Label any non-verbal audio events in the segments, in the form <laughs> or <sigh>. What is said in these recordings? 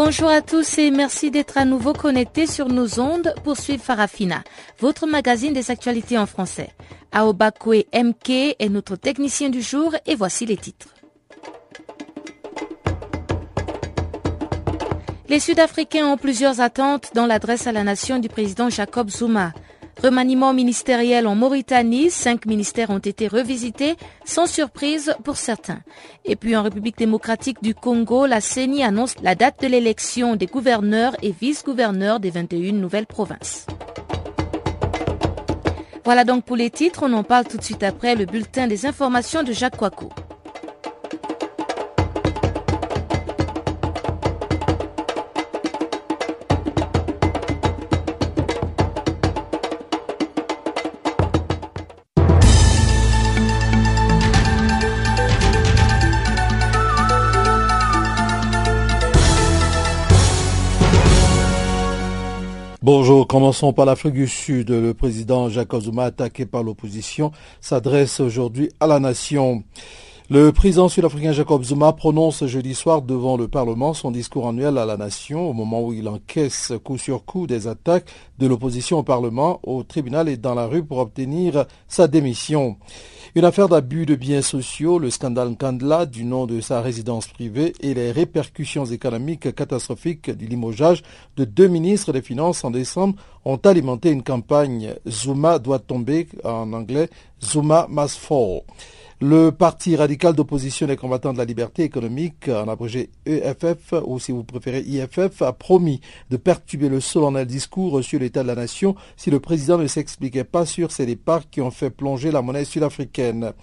Bonjour à tous et merci d'être à nouveau connectés sur nos ondes pour suivre Farafina, votre magazine des actualités en français. Aobakwe MK est notre technicien du jour et voici les titres. Les Sud-Africains ont plusieurs attentes dans l'adresse à la nation du président Jacob Zuma. Remaniement ministériel en Mauritanie, cinq ministères ont été revisités, sans surprise pour certains. Et puis en République démocratique du Congo, la CENI annonce la date de l'élection des gouverneurs et vice-gouverneurs des 21 nouvelles provinces. Voilà donc pour les titres, on en parle tout de suite après le bulletin des informations de Jacques Coico. Bonjour, commençons par l'Afrique du Sud. Le président Jacob Zuma, attaqué par l'opposition, s'adresse aujourd'hui à la nation. Le président sud-africain Jacob Zuma prononce jeudi soir devant le Parlement son discours annuel à la nation au moment où il encaisse coup sur coup des attaques de l'opposition au Parlement, au tribunal et dans la rue pour obtenir sa démission. Une affaire d'abus de biens sociaux, le scandale Kandla du nom de sa résidence privée et les répercussions économiques catastrophiques du limogeage de deux ministres des Finances en décembre ont alimenté une campagne Zuma doit tomber, en anglais Zuma must fall. Le parti radical d'opposition des combattants de la liberté économique, en abrégé EFF, ou si vous préférez IFF, a promis de perturber le solennel discours sur l'état de la nation si le président ne s'expliquait pas sur ces départs qui ont fait plonger la monnaie sud-africaine.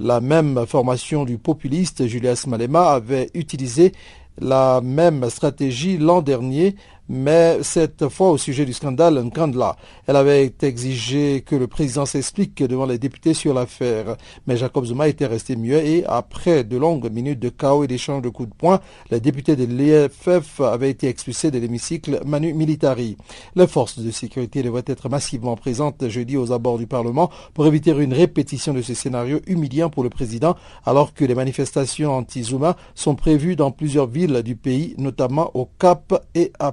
La même formation du populiste Julius Malema avait utilisé la même stratégie l'an dernier mais cette fois au sujet du scandale Nkandla. Elle avait exigé que le président s'explique devant les députés sur l'affaire. Mais Jacob Zuma était resté muet et après de longues minutes de chaos et d'échanges de coups de poing, les députés de l'EFF avaient été expulsés de l'hémicycle Manu Militari. Les forces de sécurité devraient être massivement présentes jeudi aux abords du Parlement pour éviter une répétition de ce scénario humiliant pour le président alors que les manifestations anti-Zuma sont prévues dans plusieurs villes du pays, notamment au Cap et à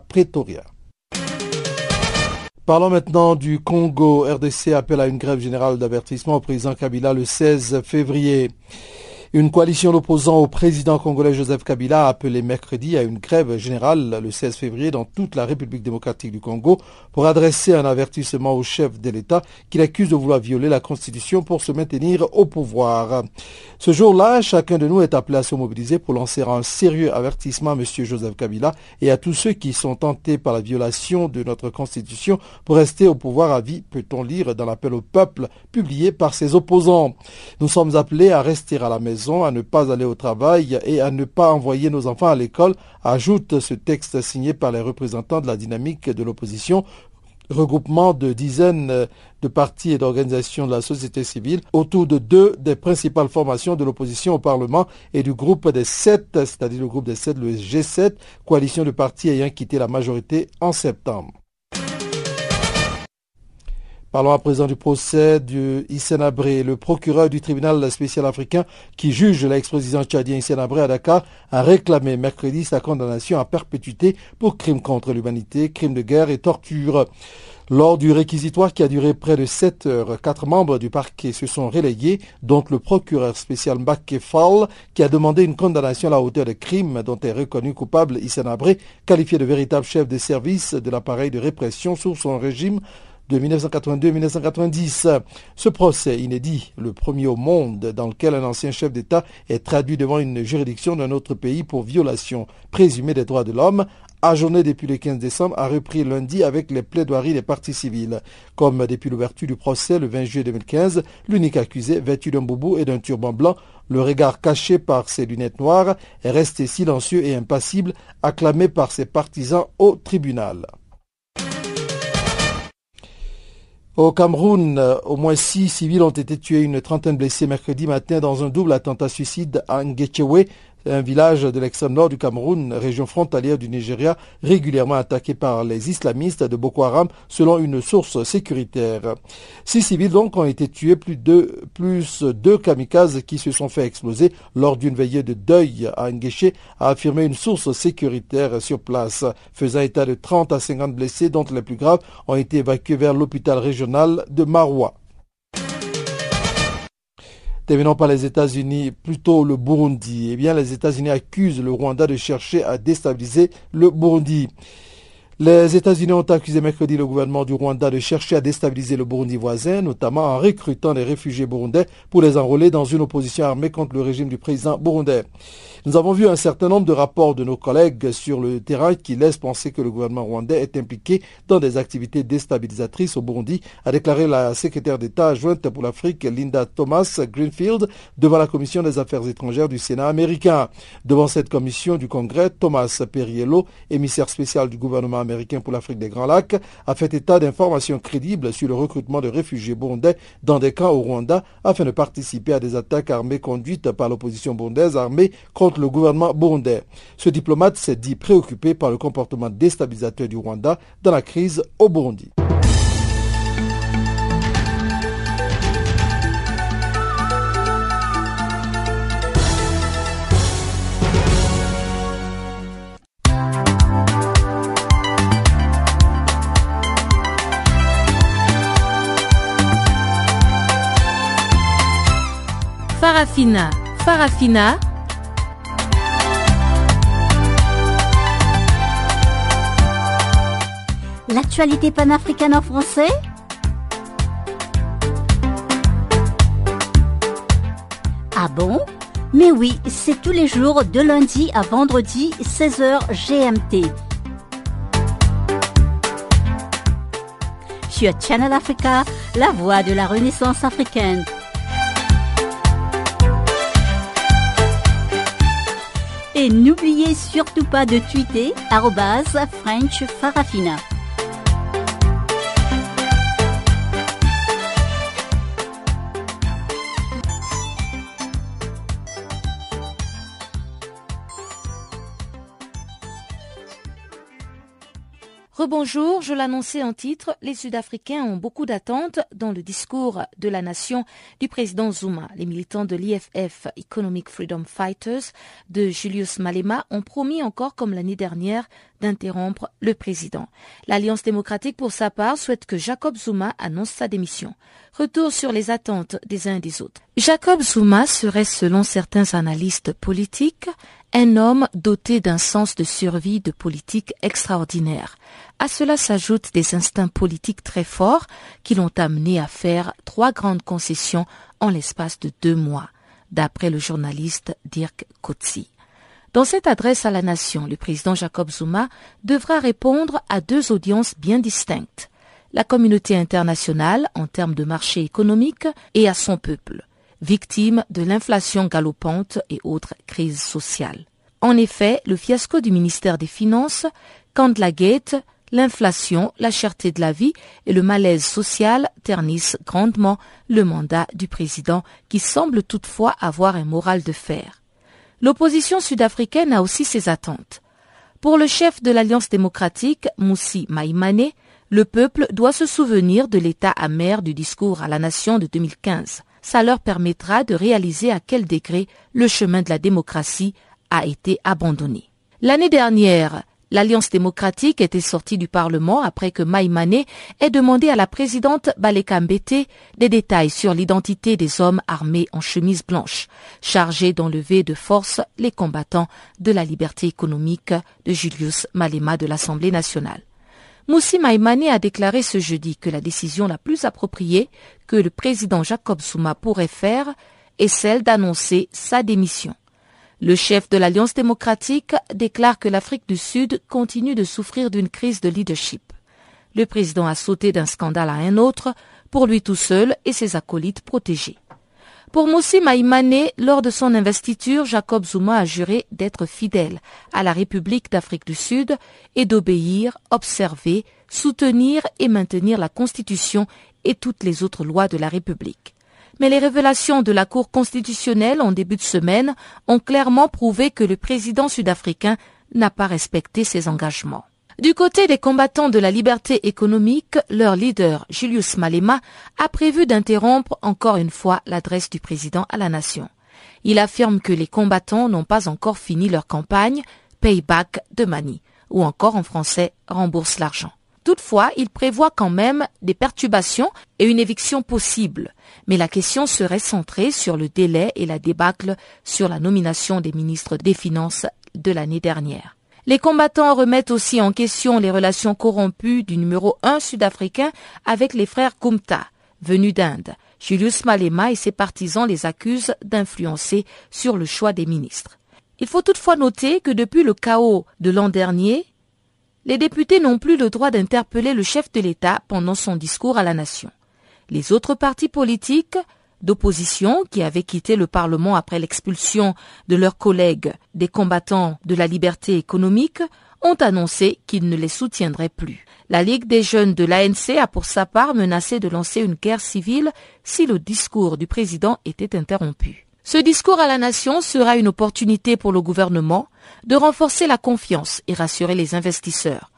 Parlons maintenant du Congo. RDC appelle à une grève générale d'avertissement au président Kabila le 16 février. Une coalition d'opposants au président congolais Joseph Kabila a appelé mercredi à une grève générale le 16 février dans toute la République démocratique du Congo pour adresser un avertissement au chef de l'État qu'il accuse de vouloir violer la Constitution pour se maintenir au pouvoir. Ce jour-là, chacun de nous est appelé à se mobiliser pour lancer un sérieux avertissement à M. Joseph Kabila et à tous ceux qui sont tentés par la violation de notre Constitution pour rester au pouvoir à vie, peut-on lire dans l'appel au peuple publié par ses opposants. Nous sommes appelés à rester à la maison à ne pas aller au travail et à ne pas envoyer nos enfants à l'école, ajoute ce texte signé par les représentants de la dynamique de l'opposition regroupement de dizaines de partis et d'organisations de la société civile autour de deux des principales formations de l'opposition au Parlement et du groupe des sept, c'est-à-dire le groupe des sept, le G7, coalition de partis ayant quitté la majorité en septembre. Parlons à présent du procès de Hissène Abré. Le procureur du tribunal spécial africain qui juge l'ex-président tchadien Hissène Abré à Dakar a réclamé mercredi sa condamnation à perpétuité pour crimes contre l'humanité, crimes de guerre et torture. Lors du réquisitoire qui a duré près de 7 heures, quatre membres du parquet se sont relayés, dont le procureur spécial Mbake Fall, qui a demandé une condamnation à la hauteur des crimes dont est reconnu coupable Hissène Abré, qualifié de véritable chef de service de l'appareil de répression sous son régime de 1982-1990. Ce procès inédit, le premier au monde dans lequel un ancien chef d'État est traduit devant une juridiction d'un autre pays pour violation présumée des droits de l'homme, ajourné depuis le 15 décembre, a repris lundi avec les plaidoiries des parties civiles. Comme depuis l'ouverture du procès le 20 juillet 2015, l'unique accusé, vêtu d'un boubou et d'un turban blanc, le regard caché par ses lunettes noires, est resté silencieux et impassible, acclamé par ses partisans au tribunal. Au Cameroun, au moins six civils ont été tués, une trentaine blessés mercredi matin dans un double attentat suicide à Ngechewe, un village de l'extrême nord du Cameroun, région frontalière du Nigeria, régulièrement attaqué par les islamistes de Boko Haram, selon une source sécuritaire. Six civils donc ont été tués, plus de plus deux kamikazes qui se sont fait exploser lors d'une veillée de deuil à Ngueché, a affirmé une source sécuritaire sur place, faisant état de 30 à 50 blessés, dont les plus graves ont été évacués vers l'hôpital régional de Maroua. Terminons par les États-Unis, plutôt le Burundi. Eh bien, les États-Unis accusent le Rwanda de chercher à déstabiliser le Burundi. Les États-Unis ont accusé mercredi le gouvernement du Rwanda de chercher à déstabiliser le Burundi voisin, notamment en recrutant des réfugiés burundais pour les enrôler dans une opposition armée contre le régime du président burundais. Nous avons vu un certain nombre de rapports de nos collègues sur le terrain qui laissent penser que le gouvernement rwandais est impliqué dans des activités déstabilisatrices au Burundi, a déclaré la secrétaire d'État adjointe pour l'Afrique Linda Thomas Greenfield devant la commission des affaires étrangères du Sénat américain. Devant cette commission du Congrès, Thomas Perriello, émissaire spécial du gouvernement américain pour l'Afrique des Grands Lacs, a fait état d'informations crédibles sur le recrutement de réfugiés burundais dans des camps au Rwanda afin de participer à des attaques armées conduites par l'opposition burundaise armée contre le gouvernement burundais. Ce diplomate s'est dit préoccupé par le comportement déstabilisateur du Rwanda dans la crise au Burundi. Farafina. Farafina L'actualité panafricaine en français Ah bon? Mais oui, c'est tous les jours de lundi à vendredi 16h GMT. Sur Channel Africa, la voix de la Renaissance africaine. Et n'oubliez surtout pas de tweeter French Farafina. Rebonjour, je l'annonçais en titre, les Sud-Africains ont beaucoup d'attentes dans le discours de la nation du président Zuma. Les militants de l'IFF, Economic Freedom Fighters, de Julius Malema, ont promis encore comme l'année dernière d'interrompre le président. L'Alliance démocratique, pour sa part, souhaite que Jacob Zuma annonce sa démission. Retour sur les attentes des uns et des autres. Jacob Zuma serait, selon certains analystes politiques, un homme doté d'un sens de survie de politique extraordinaire. À cela s'ajoutent des instincts politiques très forts qui l'ont amené à faire trois grandes concessions en l'espace de deux mois, d'après le journaliste Dirk Kotzi. Dans cette adresse à la nation, le président Jacob Zuma devra répondre à deux audiences bien distinctes. La communauté internationale en termes de marché économique et à son peuple victime de l'inflation galopante et autres crises sociales. En effet, le fiasco du ministère des Finances, quand la guette, l'inflation, la cherté de la vie et le malaise social ternissent grandement le mandat du président qui semble toutefois avoir un moral de fer. L'opposition sud-africaine a aussi ses attentes. Pour le chef de l'Alliance démocratique, Moussi Maïmane, le peuple doit se souvenir de l'état amer du discours à la nation de 2015 ça leur permettra de réaliser à quel degré le chemin de la démocratie a été abandonné. L'année dernière, l'Alliance démocratique était sortie du Parlement après que Maïmane ait demandé à la présidente Baleka Mbete des détails sur l'identité des hommes armés en chemise blanche, chargés d'enlever de force les combattants de la liberté économique de Julius Malema de l'Assemblée nationale. Moussi Maïmane a déclaré ce jeudi que la décision la plus appropriée que le président Jacob Zuma pourrait faire est celle d'annoncer sa démission. Le chef de l'Alliance démocratique déclare que l'Afrique du Sud continue de souffrir d'une crise de leadership. Le président a sauté d'un scandale à un autre pour lui tout seul et ses acolytes protégés. Pour Moussi Maïmane, lors de son investiture, Jacob Zuma a juré d'être fidèle à la République d'Afrique du Sud et d'obéir, observer, soutenir et maintenir la Constitution et toutes les autres lois de la République. Mais les révélations de la Cour constitutionnelle en début de semaine ont clairement prouvé que le président sud-africain n'a pas respecté ses engagements. Du côté des combattants de la liberté économique, leur leader, Julius Malema, a prévu d'interrompre encore une fois l'adresse du président à la nation. Il affirme que les combattants n'ont pas encore fini leur campagne Payback de Mani, ou encore en français rembourse l'argent. Toutefois, il prévoit quand même des perturbations et une éviction possible. Mais la question serait centrée sur le délai et la débâcle sur la nomination des ministres des Finances de l'année dernière. Les combattants remettent aussi en question les relations corrompues du numéro 1 sud-africain avec les frères Kumta, venus d'Inde. Julius Malema et ses partisans les accusent d'influencer sur le choix des ministres. Il faut toutefois noter que depuis le chaos de l'an dernier, les députés n'ont plus le droit d'interpeller le chef de l'État pendant son discours à la nation. Les autres partis politiques d'opposition qui avaient quitté le Parlement après l'expulsion de leurs collègues des combattants de la liberté économique ont annoncé qu'ils ne les soutiendraient plus. La Ligue des jeunes de l'ANC a pour sa part menacé de lancer une guerre civile si le discours du président était interrompu. Ce discours à la nation sera une opportunité pour le gouvernement de renforcer la confiance et rassurer les investisseurs.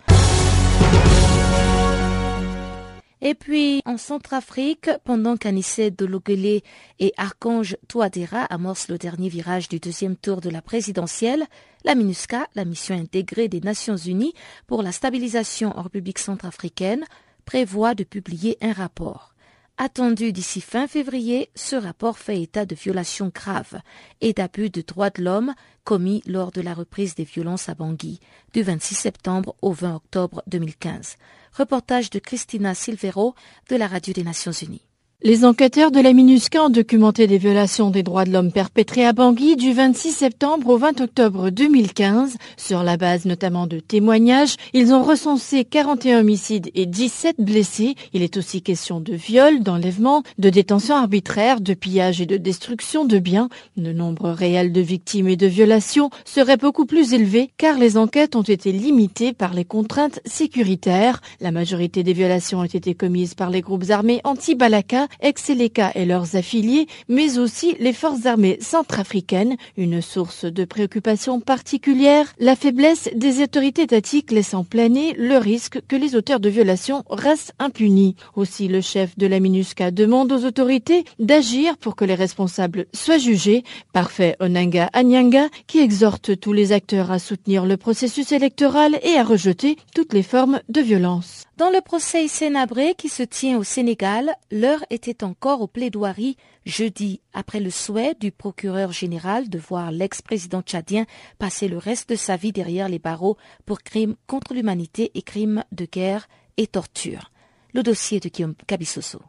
Et puis, en Centrafrique, pendant qu'Anissé Dologele et Archange Touadéra amorcent le dernier virage du deuxième tour de la présidentielle, la MINUSCA, la mission intégrée des Nations Unies pour la stabilisation en République centrafricaine, prévoit de publier un rapport. Attendu d'ici fin février, ce rapport fait état de violations graves et d'abus de droits de l'homme commis lors de la reprise des violences à Bangui du 26 septembre au 20 octobre 2015. Reportage de Christina Silvero de la Radio des Nations Unies. Les enquêteurs de la MINUSCA ont documenté des violations des droits de l'homme perpétrées à Bangui du 26 septembre au 20 octobre 2015. Sur la base notamment de témoignages, ils ont recensé 41 homicides et 17 blessés. Il est aussi question de viols, d'enlèvements, de détention arbitraire, de pillage et de destruction de biens. Le nombre réel de victimes et de violations serait beaucoup plus élevé car les enquêtes ont été limitées par les contraintes sécuritaires. La majorité des violations ont été commises par les groupes armés anti-Balaka ex-Seleka et leurs affiliés, mais aussi les forces armées centrafricaines, une source de préoccupation particulière, la faiblesse des autorités étatiques laissant planer le risque que les auteurs de violations restent impunis. Aussi, le chef de la MINUSCA demande aux autorités d'agir pour que les responsables soient jugés. Parfait Onanga Anyanga, qui exhorte tous les acteurs à soutenir le processus électoral et à rejeter toutes les formes de violence. Dans le procès Sénabré qui se tient au Sénégal, l'heure était encore aux plaidoiries jeudi, après le souhait du procureur général de voir l'ex-président tchadien passer le reste de sa vie derrière les barreaux pour crimes contre l'humanité et crimes de guerre et torture. Le dossier de Guillaume Cabissoso.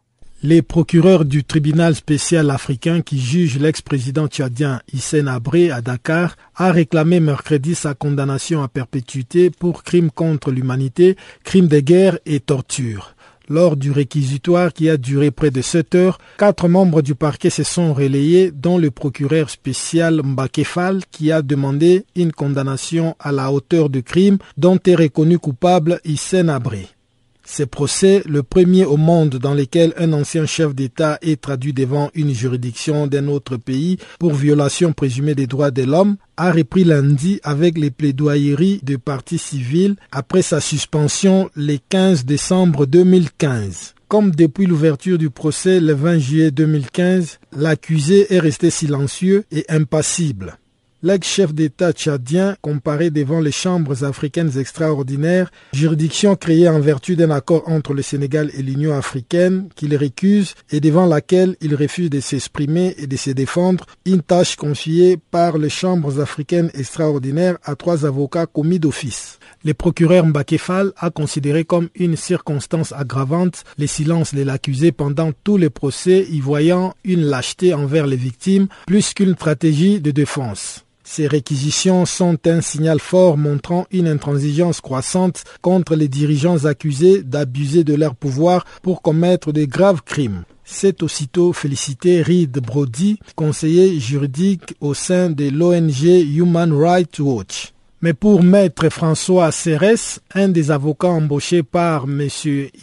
Les procureurs du tribunal spécial africain qui juge l'ex-président tchadien Hissène Abré à Dakar a réclamé mercredi sa condamnation à perpétuité pour crimes contre l'humanité, crimes de guerre et torture. Lors du réquisitoire qui a duré près de sept heures, quatre membres du parquet se sont relayés, dont le procureur spécial Mbakefal qui a demandé une condamnation à la hauteur du crime dont est reconnu coupable Hissène Abré. Ce procès, le premier au monde dans lequel un ancien chef d'État est traduit devant une juridiction d'un autre pays pour violation présumée des droits de l'homme, a repris lundi avec les plaidoyeries de partis civils après sa suspension le 15 décembre 2015. Comme depuis l'ouverture du procès le 20 juillet 2015, l'accusé est resté silencieux et impassible. L'ex-chef d'État tchadien comparé devant les chambres africaines extraordinaires, juridiction créée en vertu d'un accord entre le Sénégal et l'Union africaine qu'il récuse et devant laquelle il refuse de s'exprimer et de se défendre, une tâche confiée par les chambres africaines extraordinaires à trois avocats commis d'office. Le procureur Mbakefal a considéré comme une circonstance aggravante le silence de l'accusé pendant tous les procès, y voyant une lâcheté envers les victimes plus qu'une stratégie de défense. Ces réquisitions sont un signal fort montrant une intransigeance croissante contre les dirigeants accusés d'abuser de leur pouvoir pour commettre de graves crimes. C'est aussitôt félicité Reed Brody, conseiller juridique au sein de l'ONG Human Rights Watch. Mais pour maître François Cérès, un des avocats embauchés par M.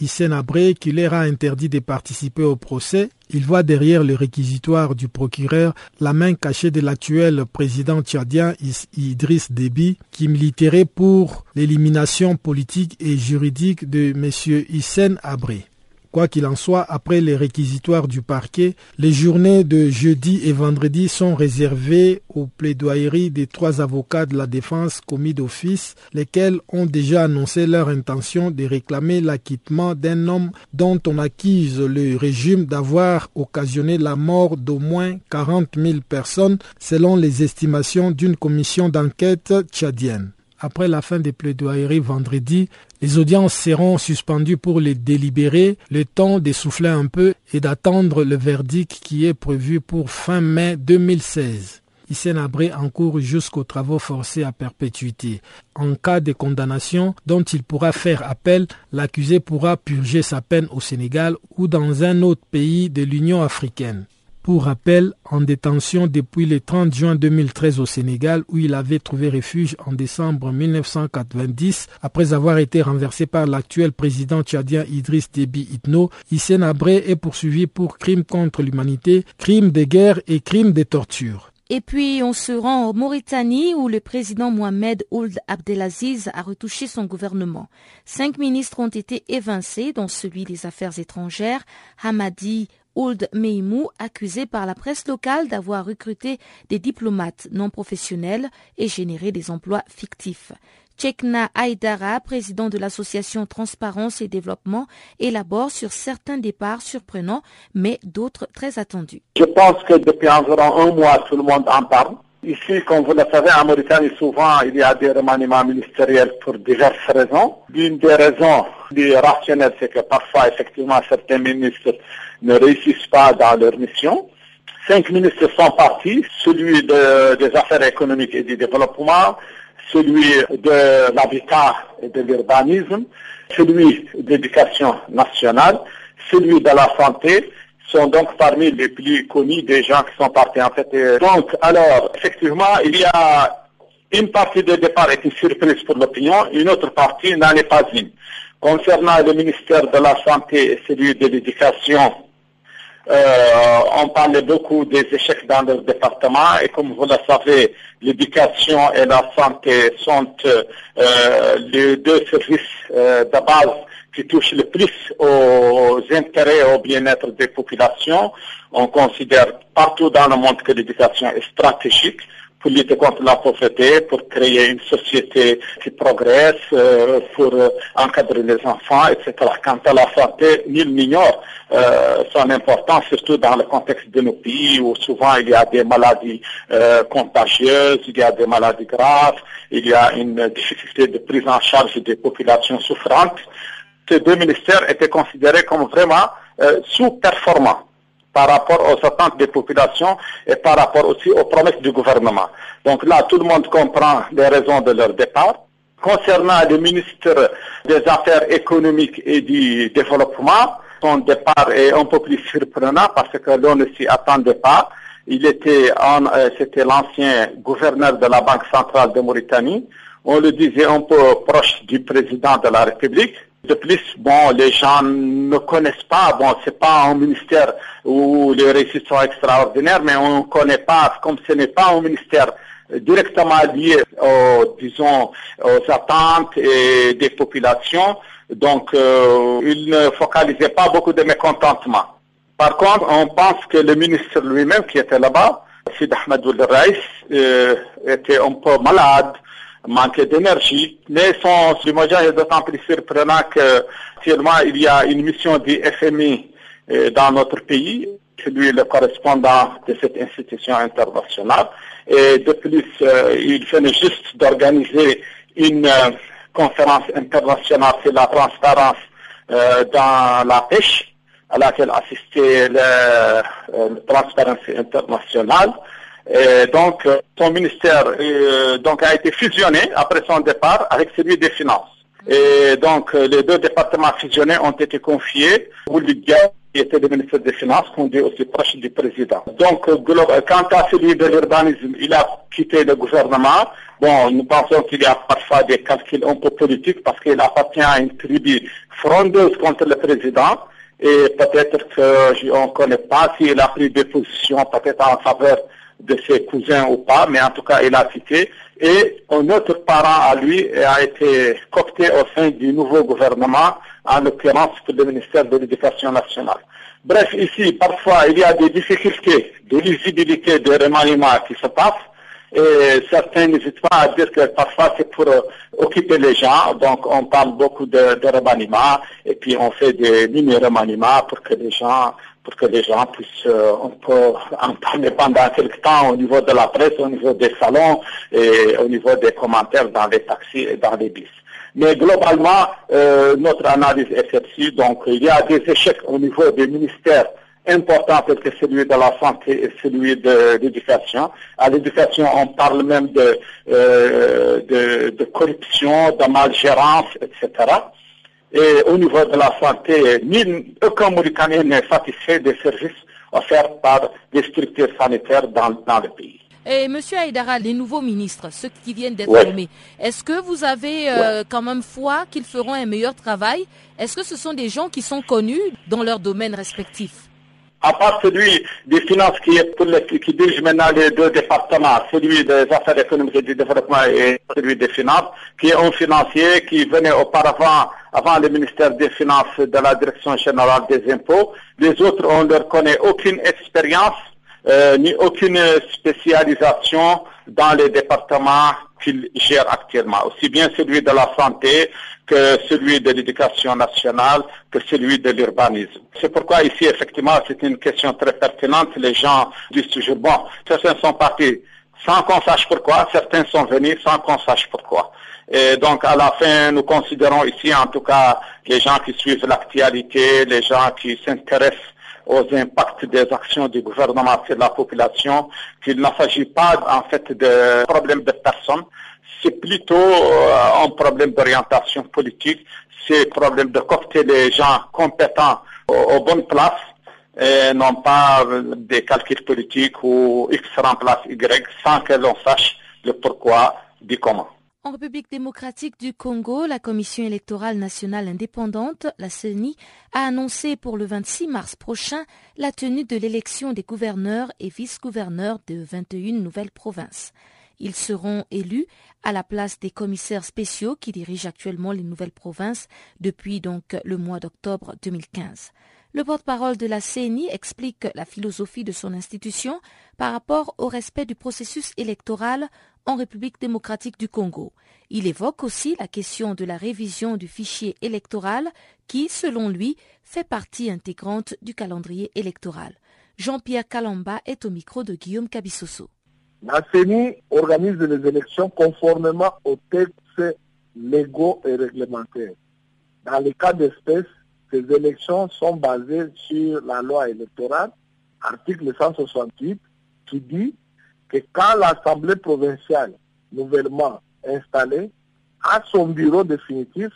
Hissène Abré, qui leur a interdit de participer au procès, il voit derrière le réquisitoire du procureur la main cachée de l'actuel président tchadien Idriss Déby, qui militerait pour l'élimination politique et juridique de M. Hissène Abré. Quoi qu'il en soit, après les réquisitoires du parquet, les journées de jeudi et vendredi sont réservées aux plaidoyeries des trois avocats de la défense commis d'office, lesquels ont déjà annoncé leur intention de réclamer l'acquittement d'un homme dont on accuse le régime d'avoir occasionné la mort d'au moins 40 000 personnes selon les estimations d'une commission d'enquête tchadienne. Après la fin des plaidoyeries vendredi, les audiences seront suspendues pour les délibérer, le temps d'essouffler un peu et d'attendre le verdict qui est prévu pour fin mai 2016. Hissène Abré encourt jusqu'aux travaux forcés à perpétuité. En cas de condamnation dont il pourra faire appel, l'accusé pourra purger sa peine au Sénégal ou dans un autre pays de l'Union africaine. Pour rappel, en détention depuis le 30 juin 2013 au Sénégal, où il avait trouvé refuge en décembre 1990, après avoir été renversé par l'actuel président tchadien Idriss Déby Itno, Hissène Abré est poursuivi pour crimes contre l'humanité, crimes de guerre et crimes de torture. Et puis on se rend en Mauritanie où le président Mohamed Ould Abdelaziz a retouché son gouvernement. Cinq ministres ont été évincés, dont celui des Affaires étrangères, Hamadi Ould Meimou, accusé par la presse locale d'avoir recruté des diplomates non professionnels et généré des emplois fictifs. Chekna Aydara, président de l'association Transparence et Développement, élabore sur certains départs surprenants, mais d'autres très attendus. Je pense que depuis environ un mois, tout le monde en parle. Ici, comme vous le savez, en Mauritanie, souvent, il y a des remaniements ministériels pour diverses raisons. L'une des raisons les rationnelles, c'est que parfois, effectivement, certains ministres ne réussissent pas dans leur mission. Cinq ministres sont partis, celui des affaires économiques et du développement, celui de l'habitat et de l'urbanisme, celui de l'éducation nationale, celui de la santé, sont donc parmi les plus connus des gens qui sont partis en fait. Donc, alors, effectivement, il y a une partie de départ est une surprise pour l'opinion, une autre partie n'en est pas une. Concernant le ministère de la Santé et celui de l'Éducation, euh, on parlait beaucoup des échecs dans le département et comme vous le savez, l'éducation et la santé sont euh, les deux services euh, de base qui touchent le plus aux intérêts et au bien-être des populations. On considère partout dans le monde que l'éducation est stratégique pour lutter contre la pauvreté, pour créer une société qui progresse, euh, pour euh, encadrer les enfants, etc. Quant à la santé, nul n'ignore euh, son importance, surtout dans le contexte de nos pays où souvent il y a des maladies contagieuses, il y a des maladies graves, il y a une difficulté de prise en charge des populations souffrantes. Ces deux ministères étaient considérés comme vraiment sous-performants par rapport aux attentes des populations et par rapport aussi aux promesses du gouvernement. Donc là, tout le monde comprend les raisons de leur départ. Concernant le ministre des Affaires économiques et du développement, son départ est un peu plus surprenant parce que l'on ne s'y attendait pas. Il était, euh, c'était l'ancien gouverneur de la Banque centrale de Mauritanie. On le disait un peu proche du président de la République. De plus, bon, les gens ne connaissent pas, bon, c'est pas un ministère où les réussites sont extraordinaires, mais on ne connaît pas, comme ce n'est pas un ministère directement lié aux, disons, aux attentes et des populations, donc euh, il ne focalisait pas beaucoup de mécontentement. Par contre, on pense que le ministre lui-même qui était là-bas, Sid Ahmed euh, était un peu malade, manquer d'énergie. Mais son limogeage est d'autant plus surprenant qu'actuellement, il y a une mission du FMI euh, dans notre pays, qui lui est le correspondant de cette institution internationale. Et de plus, euh, il venait juste d'organiser une euh, conférence internationale sur la transparence dans la pêche, à laquelle assistait le, le Transparency International. Et donc, son ministère donc, a été fusionné après son départ avec celui des finances. Et donc, les deux départements fusionnés ont été confiés. Boulidia, qui était le ministre des Finances, conduit aussi proche du président. Donc, quant à celui de l'urbanisme, il a quitté le gouvernement. Bon, nous pensons qu'il y a parfois des calculs un peu politiques parce qu'il appartient à une tribu frondeuse contre le président. Et peut-être qu'on ne connaît pas s'il a pris des positions peut-être en faveur de ses cousins ou pas, mais en tout cas, il a quitté. Et un autre parent à lui a été coopté au sein du nouveau gouvernement, en l'occurrence le ministère de l'Éducation nationale. Bref, ici, parfois, il y a des difficultés de lisibilité des remaniements qui se passent. Et certains n'hésitent pas à dire que parfois c'est pour occuper les gens. Donc on parle beaucoup de, de et puis on fait des mini-remaniements pour que les gens pour que les gens puissent on peut <laughs> en parler pendant quelque temps au niveau de la presse, au niveau des salons et au niveau des commentaires dans les taxis et dans les bus. Mais globalement, notre analyse est celle-ci. Donc il y a des échecs au niveau des ministères important que celui de la santé et celui de l'éducation. À l'éducation, on parle même de, de, de, corruption, de malgérance, etc. Et au niveau de la santé, ni, aucun Mauritanien n'est satisfait des services offerts par les structures sanitaires dans, dans le pays. Et Monsieur Aïdara, les nouveaux ministres, ceux qui viennent d'être nommés, est-ce que vous avez euh, quand même foi qu'ils feront un meilleur travail? Est-ce que ce sont des gens qui sont connus dans leur domaine respectif? À part celui des finances qui est pour les, qui dirige maintenant les deux départements, celui des affaires économiques et du développement et celui des finances, qui est un financier qui venait auparavant, avant le ministère des Finances de la Direction générale des impôts. Les autres, on ne leur connaît aucune expérience, euh, ni aucune spécialisation dans les départements qu'ils gèrent actuellement, aussi bien celui de la santé que celui de l'éducation nationale, que celui de l'urbanisme. C'est pourquoi ici, effectivement, c'est une question très pertinente. Les gens disent toujours, bon, certains sont partis sans qu'on sache pourquoi, certains sont venus sans qu'on sache pourquoi. Et donc, à la fin, nous considérons ici, en tout cas, les gens qui suivent l'actualité, les gens qui s'intéressent aux impacts des actions du gouvernement sur la population, qu'il ne s'agit pas en fait de problème de personnes, c'est plutôt un problème d'orientation politique, c'est un problème de coopter les gens compétents aux, bonnes places et non pas des calculs politiques où X remplace Y sans que l'on sache le pourquoi du comment. En République démocratique du Congo, la Commission électorale nationale indépendante, la CENI, a annoncé pour le 26 mars prochain la tenue de l'élection des gouverneurs et vice-gouverneurs de 21 nouvelles provinces. Ils seront élus à la place des commissaires spéciaux qui dirigent actuellement les nouvelles provinces depuis donc le mois d'octobre 2015. Le porte-parole de la CENI explique la philosophie de son institution par rapport au respect du processus électoral en République démocratique du Congo. Il évoque aussi la question de la révision du fichier électoral qui, selon lui, fait partie intégrante du calendrier électoral. Jean-Pierre Kalamba est au micro de Guillaume Cabissoso. La CENI organise les élections conformément aux textes légaux et réglementaires. Dans le cas d'espèce, ces élections sont basées sur la loi électorale, article 168, qui dit que quand l'Assemblée provinciale nouvellement installée a son bureau définitif,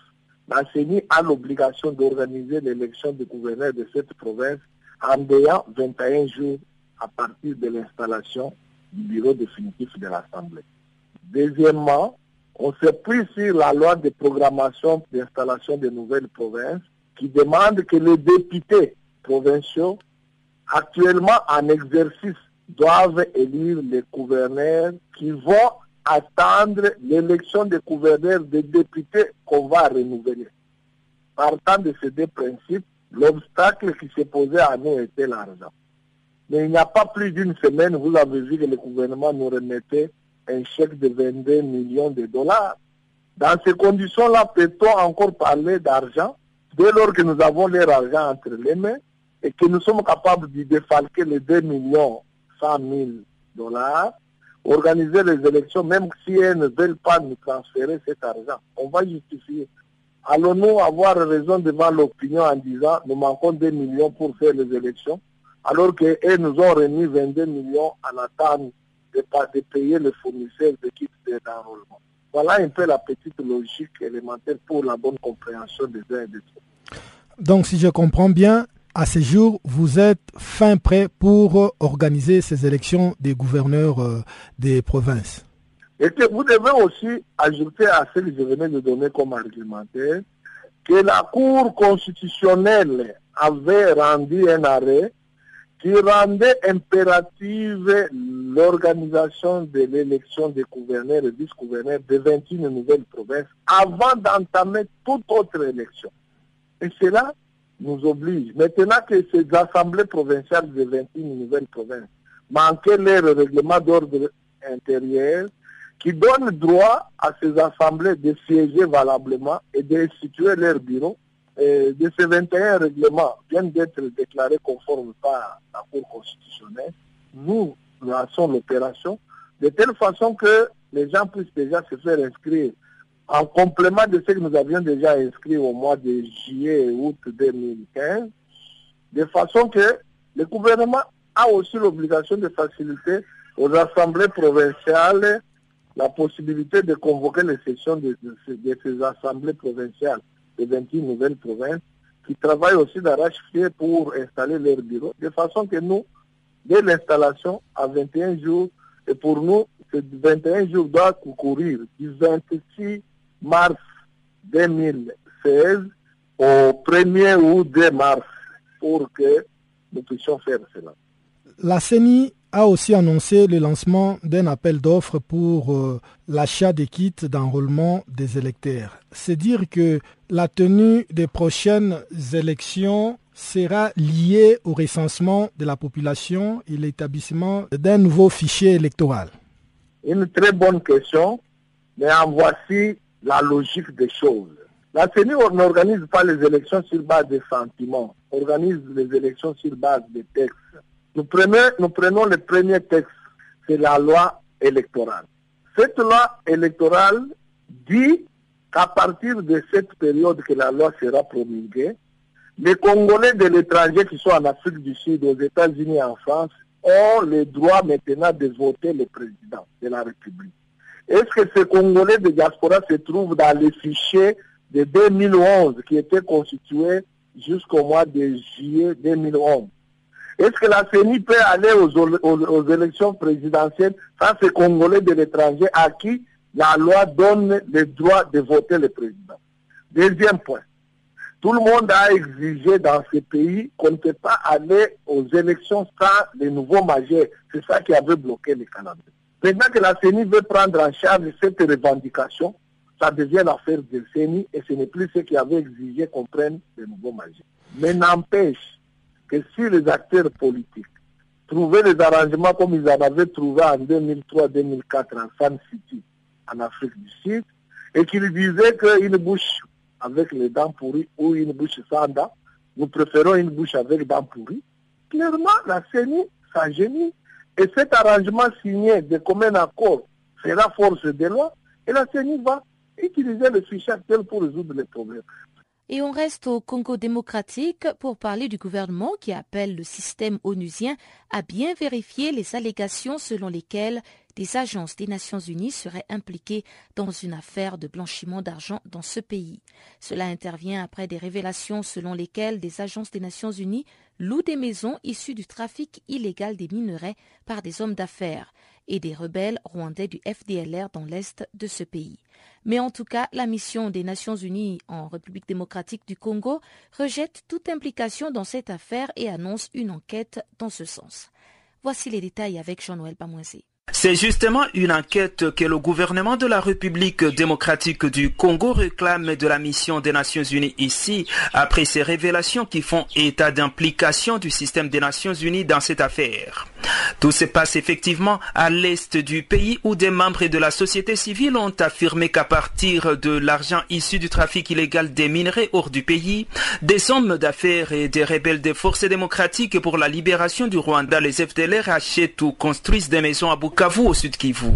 la CENI a l'obligation d'organiser l'élection du gouverneur de cette province en ayant 21 jours à partir de l'installation du bureau définitif de l'Assemblée. Deuxièmement, on s'appuie sur la loi de programmation d'installation de nouvelles provinces qui demande que les députés provinciaux actuellement en exercice doivent élire les gouverneurs qui vont attendre l'élection des gouverneurs des députés qu'on va renouveler. Partant de ces deux principes, l'obstacle qui s'est posé à nous était l'argent. Mais il n'y a pas plus d'une semaine, vous avez vu que le gouvernement nous remettait un chèque de 22 millions de dollars. Dans ces conditions-là, peut-on encore parler d'argent? Dès lors que nous avons leur argent entre les mains et que nous sommes capables de défalquer les 2 millions 100 000 dollars, organiser les élections, même si elles ne veulent pas nous transférer cet argent. On va justifier. Allons-nous avoir raison devant l'opinion en disant nous manquons 2 millions pour faire les élections, alors qu'elles nous ont remis 22 millions en attente de, de payer les fournisseurs de d'enrôlement? Voilà un peu la petite logique élémentaire pour la bonne compréhension des uns et des autres. Donc, si je comprends bien, à ce jour, vous êtes fin prêt pour organiser ces élections des gouverneurs euh, des provinces. Et que vous devez aussi ajouter à ce que je venais de donner comme argumentaire que la Cour constitutionnelle avait rendu un arrêt qui rendait impérative l'organisation de l'élection des gouverneurs et vice-gouverneurs de 21 nouvelles provinces avant d'entamer toute autre élection. Et cela nous oblige. Maintenant que ces assemblées provinciales de 21 nouvelles provinces manquaient leur règlement d'ordre intérieur qui donne droit à ces assemblées de siéger valablement et d'instituer leur bureau, de ces 21 règlements viennent d'être déclarés conformes par la Cour constitutionnelle, nous lançons l'opération de telle façon que les gens puissent déjà se faire inscrire. En complément de ce que nous avions déjà inscrit au mois de juillet et août 2015, de façon que le gouvernement a aussi l'obligation de faciliter aux assemblées provinciales la possibilité de convoquer les sessions de, ces assemblées provinciales de 28 nouvelles provinces qui travaillent aussi d'arrache-pied pour installer leurs bureaux, de façon que nous, dès l'installation, à 21 jours, et pour nous, ces 21 jours doivent courir du 26 mars 2016 au 1er août 2 mars pour que nous puissions faire cela. La CENI a aussi annoncé le lancement d'un appel d'offres pour euh, l'achat des kits d'enrôlement des électeurs. C'est dire que la tenue des prochaines élections sera liée au recensement de la population et l'établissement d'un nouveau fichier électoral. Une très bonne question, mais en voici la logique des choses. La CENI n'organise pas les élections sur base de sentiments, organise les élections sur base de textes nous prenons, le premier texte, c'est la loi électorale. Cette loi électorale dit qu'à partir de cette période que la loi sera promulguée, les Congolais de l'étranger qui sont en Afrique du Sud, aux États-Unis et en France, ont le droit maintenant de voter le président de la République. Est-ce que ces Congolais de diaspora se trouvent dans les fichiers de 2011 qui étaient constitués jusqu'au mois de juillet 2011 est-ce que la CENI peut aller aux, élections présidentielles sans ces Congolais de l'étranger à qui la loi donne le droit de voter le président Deuxième point. Tout le monde a exigé dans ce pays qu'on ne peut pas aller aux élections sans les nouveaux majeurs. C'est ça qui avait bloqué les Canadiens. Maintenant que la CENI veut prendre en charge cette revendication, ça devient l'affaire de CENI et ce n'est plus ce qui avait exigé qu'on prenne les nouveaux majeurs. Mais n'empêche, que si les acteurs politiques trouvaient les arrangements comme ils en avaient trouvé en 2003-2004 en San City, en Afrique du Sud, et qu'ils disaient qu'une bouche avec les dents pourries ou une bouche sans dents, nous préférons une bouche avec dents pourries, clairement la CENI génie. Et cet arrangement signé de commun accord sera force de loi et la CENI va utiliser le fichier actuel pour résoudre les problèmes. Et on reste au Congo démocratique pour parler du gouvernement qui appelle le système onusien à bien vérifier les allégations selon lesquelles des agences des Nations Unies seraient impliquées dans une affaire de blanchiment d'argent dans ce pays. Cela intervient après des révélations selon lesquelles des agences des Nations Unies louent des maisons issues du trafic illégal des minerais par des hommes d'affaires et des rebelles rwandais du FDLR dans l'est de ce pays. Mais en tout cas, la mission des Nations Unies en République démocratique du Congo rejette toute implication dans cette affaire et annonce une enquête dans ce sens. Voici les détails avec Jean-Noël Pamoisé. C'est justement une enquête que le gouvernement de la République démocratique du Congo réclame de la mission des Nations Unies ici, après ces révélations qui font état d'implication du système des Nations Unies dans cette affaire. Tout se passe effectivement à l'est du pays où des membres de la société civile ont affirmé qu'à partir de l'argent issu du trafic illégal des minerais hors du pays, des hommes d'affaires et des rebelles des forces démocratiques pour la libération du Rwanda, les FDLR achètent ou construisent des maisons à Bukavu Bukavu au sud Kivu.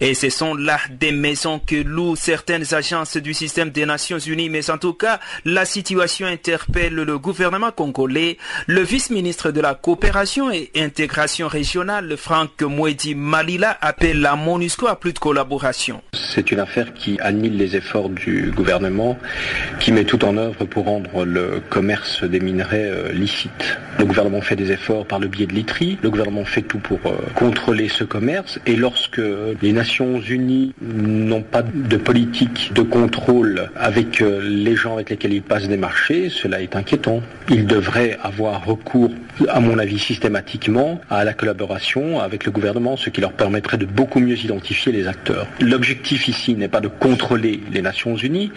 Et ce sont là des maisons que louent certaines agences du système des Nations Unies, mais en tout cas, la situation interpelle le gouvernement congolais. Le vice-ministre de la coopération et intégration régionale, Franck Mouedi Malila, appelle la MONUSCO à plus de collaboration. C'est une affaire qui annule les efforts du gouvernement, qui met tout en œuvre pour rendre le commerce des minerais euh, licite. Le gouvernement fait des efforts par le biais de l'ITRI, le gouvernement fait tout pour euh, contrôler ce commerce, et lorsque les Nations Unies n'ont pas de politique de contrôle avec euh, les gens avec lesquels ils passent des marchés, cela est inquiétant. Ils devraient avoir recours, à mon avis, systématiquement à la collaboration avec le gouvernement, ce qui leur permettrait de beaucoup mieux identifier les acteurs. L'objectif ici n'est pas de contrôler les Nations Unies,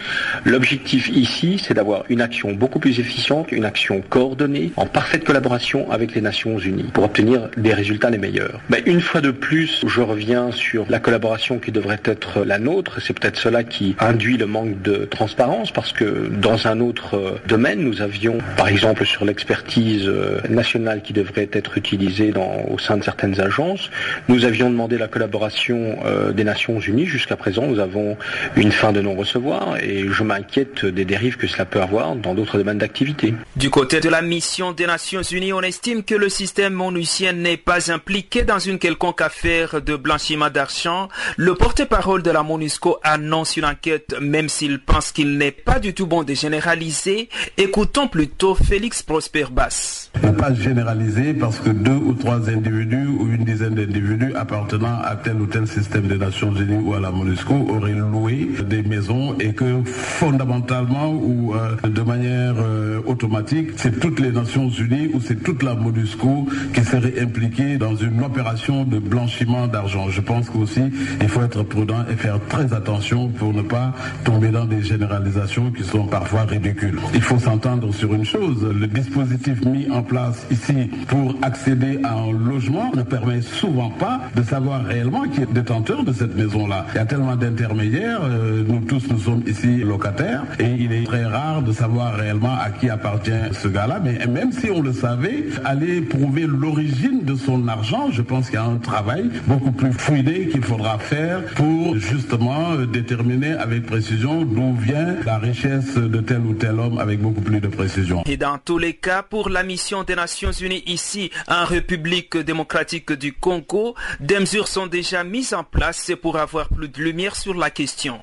l'objectif ici c'est d'avoir une action beaucoup plus efficiente, une action coordonnée, en parfaite collaboration avec les Nations Unies, pour obtenir des résultats les meilleurs. Mais une fois de plus, je reviens sur la collaboration qui devrait être la nôtre, c'est peut-être cela qui induit le manque de transparence, parce que dans un autre euh, domaine, nous avions, par exemple sur l'expertise euh, nationale qui devrait être utilisée au sein de certaines agences, nous avions demandé la collaboration euh, des Nations Unies. Jusqu'à présent, nous avons une fin de non-recevoir et je m'inquiète des dérives que cela peut avoir dans d'autres domaines d'activité. Du côté de la mission des Nations Unies, on estime que le système monusien n'est pas impliqué dans une quelconque affaire de blanchiment d'argent. Le porte-parole de la MONUSCO annonce une enquête, même s'il pense qu'il n'est pas du tout bon de généraliser. Écoutons plutôt Félix Prosper Bass. Ne pas généraliser parce que deux ou trois individus ou une dizaine d'individus appartenant à tel ou tel système des Nations Unies ou à la MONUSCO auraient loué des maisons et que fondamentalement ou euh, de manière euh, automatique, c'est toutes les Nations Unies ou c'est toute la MONUSCO qui serait impliquée dans une opération de blanchiment d'argent. Je pense qu'aussi il faut être prudent et faire très attention pour ne pas tomber dans des généralisations qui sont parfois ridicules. Il faut s'entendre sur une chose, le dispositif mis en place ici pour accéder à un logement ne permet souvent pas de savoir réellement qui est détenteur de cette maison-là. Il y a tellement d'intermédiaires, euh, nous tous nous sommes ici locataires et il est très rare de savoir réellement à qui appartient ce gars-là, mais même si on le savait, aller prouver l'origine de son argent, je pense qu'il y a un travail beaucoup plus fouillé qu'il faudra faire pour justement euh, déterminer avec précision d'où vient la richesse de tel ou tel homme avec beaucoup plus de précision. Et dans tous les cas, pour la mission des Nations Unies ici en République démocratique du Congo, des mesures sont déjà mises en place pour avoir plus de lumière sur la question.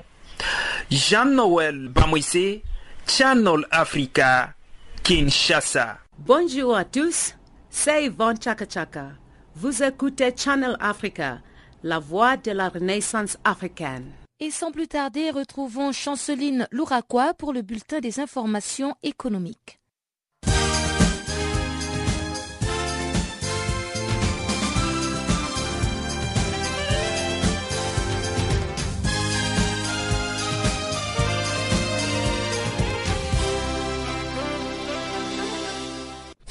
Jean-Noël Bamouissé, Channel Africa, Kinshasa. Bonjour à tous, c'est Yvonne Chaka Chaka. Vous écoutez Channel Africa, la voix de la renaissance africaine. Et sans plus tarder, retrouvons Chanceline Louraquois pour le bulletin des informations économiques.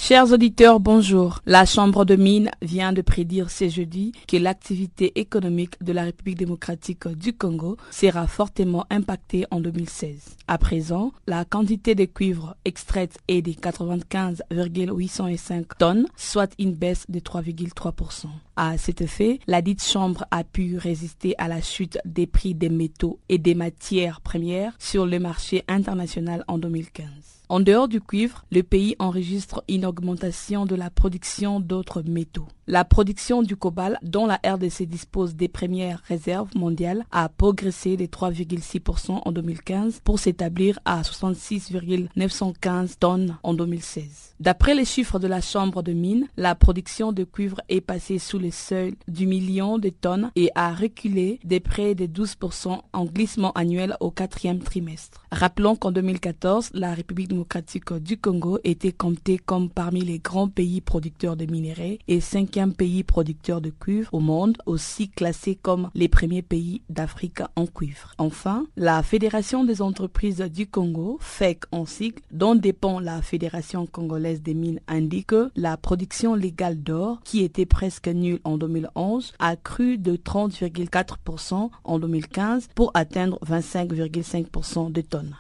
Chers auditeurs, bonjour. La Chambre de mines vient de prédire ce jeudi que l'activité économique de la République démocratique du Congo sera fortement impactée en 2016. À présent, la quantité de cuivre extraite est de 95,805 tonnes, soit une baisse de 3,3%. À cet effet, la dite chambre a pu résister à la chute des prix des métaux et des matières premières sur le marché international en 2015. En dehors du cuivre, le pays enregistre une augmentation de la production d'autres métaux. La production du cobalt, dont la RDC dispose des premières réserves mondiales, a progressé de 3,6% en 2015 pour s'établir à 66,915 tonnes en 2016. D'après les chiffres de la Chambre de mines, la production de cuivre est passée sous le seuil du million de tonnes et a reculé de près de 12% en glissement annuel au quatrième trimestre. Rappelons qu'en 2014, la République démocratique du Congo était comptée comme parmi les grands pays producteurs de minerais et pays producteur de cuivre au monde, aussi classé comme les premiers pays d'Afrique en cuivre. Enfin, la Fédération des entreprises du Congo, FEC en sigle, dont dépend la Fédération congolaise des mines, indique que la production légale d'or, qui était presque nulle en 2011, a cru de 30,4% en 2015 pour atteindre 25,5% de tonnes.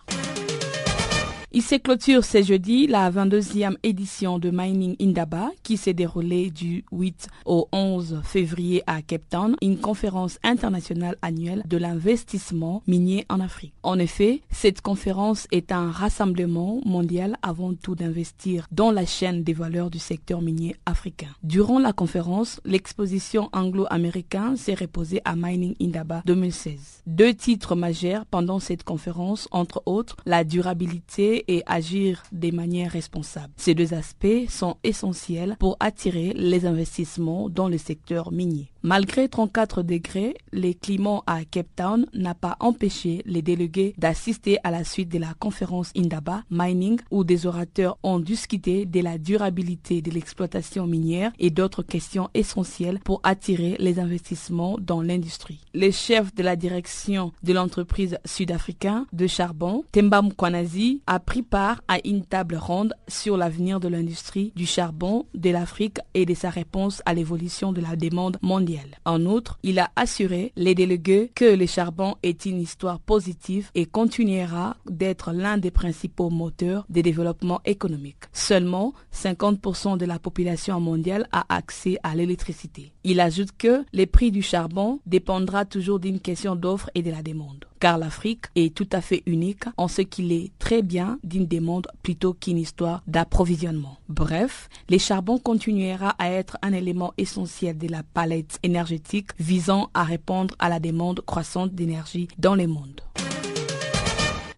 Il se clôture ce jeudi la 22e édition de Mining Indaba qui s'est déroulée du 8 au 11 février à Cape Town, une conférence internationale annuelle de l'investissement minier en Afrique. En effet, cette conférence est un rassemblement mondial avant tout d'investir dans la chaîne des valeurs du secteur minier africain. Durant la conférence, l'exposition anglo-américaine s'est reposée à Mining Indaba 2016. Deux titres majeurs pendant cette conférence, entre autres, la durabilité et agir de manière responsable. Ces deux aspects sont essentiels pour attirer les investissements dans le secteur minier. Malgré 34 degrés, le climat à Cape Town n'a pas empêché les délégués d'assister à la suite de la conférence Indaba Mining où des orateurs ont discuté de la durabilité de l'exploitation minière et d'autres questions essentielles pour attirer les investissements dans l'industrie. Le chef de la direction de l'entreprise sud-africaine de charbon, Temba Mkwanazi, a pris part à une table ronde sur l'avenir de l'industrie du charbon de l'Afrique et de sa réponse à l'évolution de la demande mondiale. En outre, il a assuré les délégués que le charbon est une histoire positive et continuera d'être l'un des principaux moteurs des développements économiques. Seulement 50% de la population mondiale a accès à l'électricité. Il ajoute que les prix du charbon dépendra toujours d'une question d'offre et de la demande car l'Afrique est tout à fait unique en ce qu'il est très bien d'une demande plutôt qu'une histoire d'approvisionnement. Bref, le charbon continuera à être un élément essentiel de la palette énergétique visant à répondre à la demande croissante d'énergie dans le monde.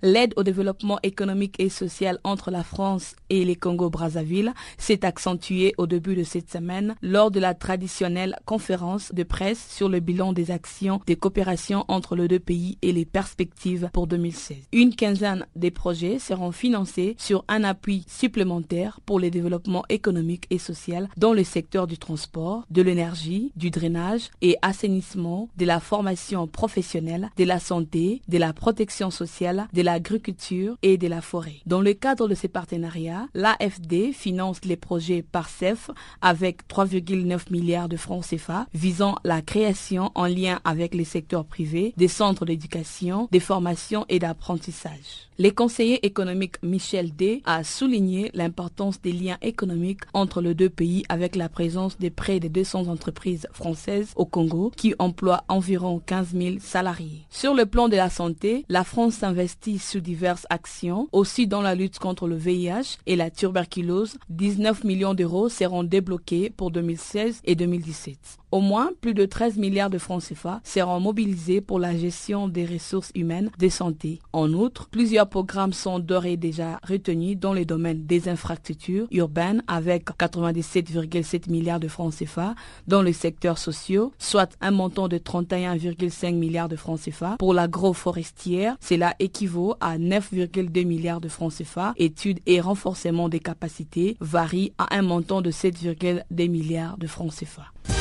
L'aide au développement économique et social entre la France et les Congo-Brazzaville s'est accentuée au début de cette semaine lors de la traditionnelle conférence de presse sur le bilan des actions de coopération entre les deux pays et les perspectives pour 2016. Une quinzaine des projets seront financés sur un appui supplémentaire pour le développement économique et social dans le secteur du transport, de l'énergie, du drainage et assainissement, de la formation professionnelle, de la santé, de la protection sociale, de l'agriculture et de la forêt. Dans le cadre de ces partenariats, l'AFD finance les projets PARCEF avec 3,9 milliards de francs CFA visant la création en lien avec les secteurs privés des centres d'éducation, de formation et d'apprentissage. Le conseiller économique Michel D a souligné l'importance des liens économiques entre les deux pays avec la présence de près de 200 entreprises françaises au Congo qui emploient environ 15 000 salariés. Sur le plan de la santé, la France s'investit sous diverses actions, aussi dans la lutte contre le VIH et la tuberculose. 19 millions d'euros seront débloqués pour 2016 et 2017. Au moins plus de 13 milliards de francs CFA seront mobilisés pour la gestion des ressources humaines de santé. En outre, plusieurs programmes sont d'ores déjà retenus dans les domaines des infrastructures urbaines avec 97,7 milliards de francs CFA dans le secteur social, soit un montant de 31,5 milliards de francs CFA. Pour l'agroforestière, cela équivaut à 9,2 milliards de francs CFA. Études et renforcement des capacités varient à un montant de 7,2 milliards de francs CFA.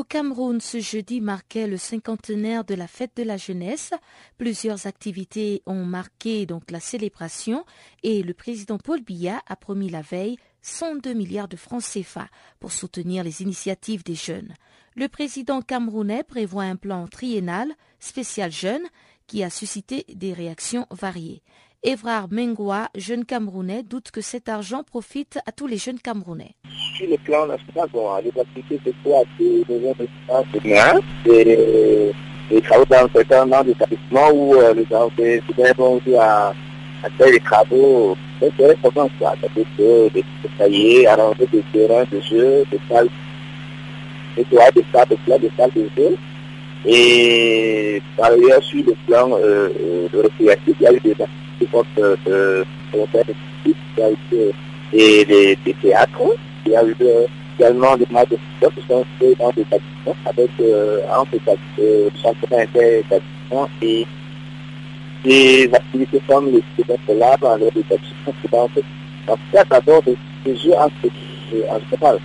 Au Cameroun, ce jeudi marquait le cinquantenaire de la fête de la jeunesse. Plusieurs activités ont marqué donc la célébration et le président Paul Biya a promis la veille 102 milliards de francs CFA pour soutenir les initiatives des jeunes. Le président camerounais prévoit un plan triennal spécial jeune qui a suscité des réactions variées. Evrard Mengoua, jeune Camerounais, doute que cet argent profite à tous les jeunes Camerounais. Sur le plan national, bon, les activités, c'est quoi de c'est des travaux dans certains établissements où euh, les gens vont à, à faire des travaux. C'est très important, être des cahiers, arranger des terrains de jeu, des salles, nettoyer des salles, des salles de jeu. Et par ailleurs, sur le plan euh, de récréatif, il y a eu des activités de il y a eu des, théâtres, il y a eu également des matchs de football qui sont faits dans des établissements avec euh, entre euh, championnats interétablissements et des activités comme les spectacles là dans les établissements vont en fait d'abord des jeux en général.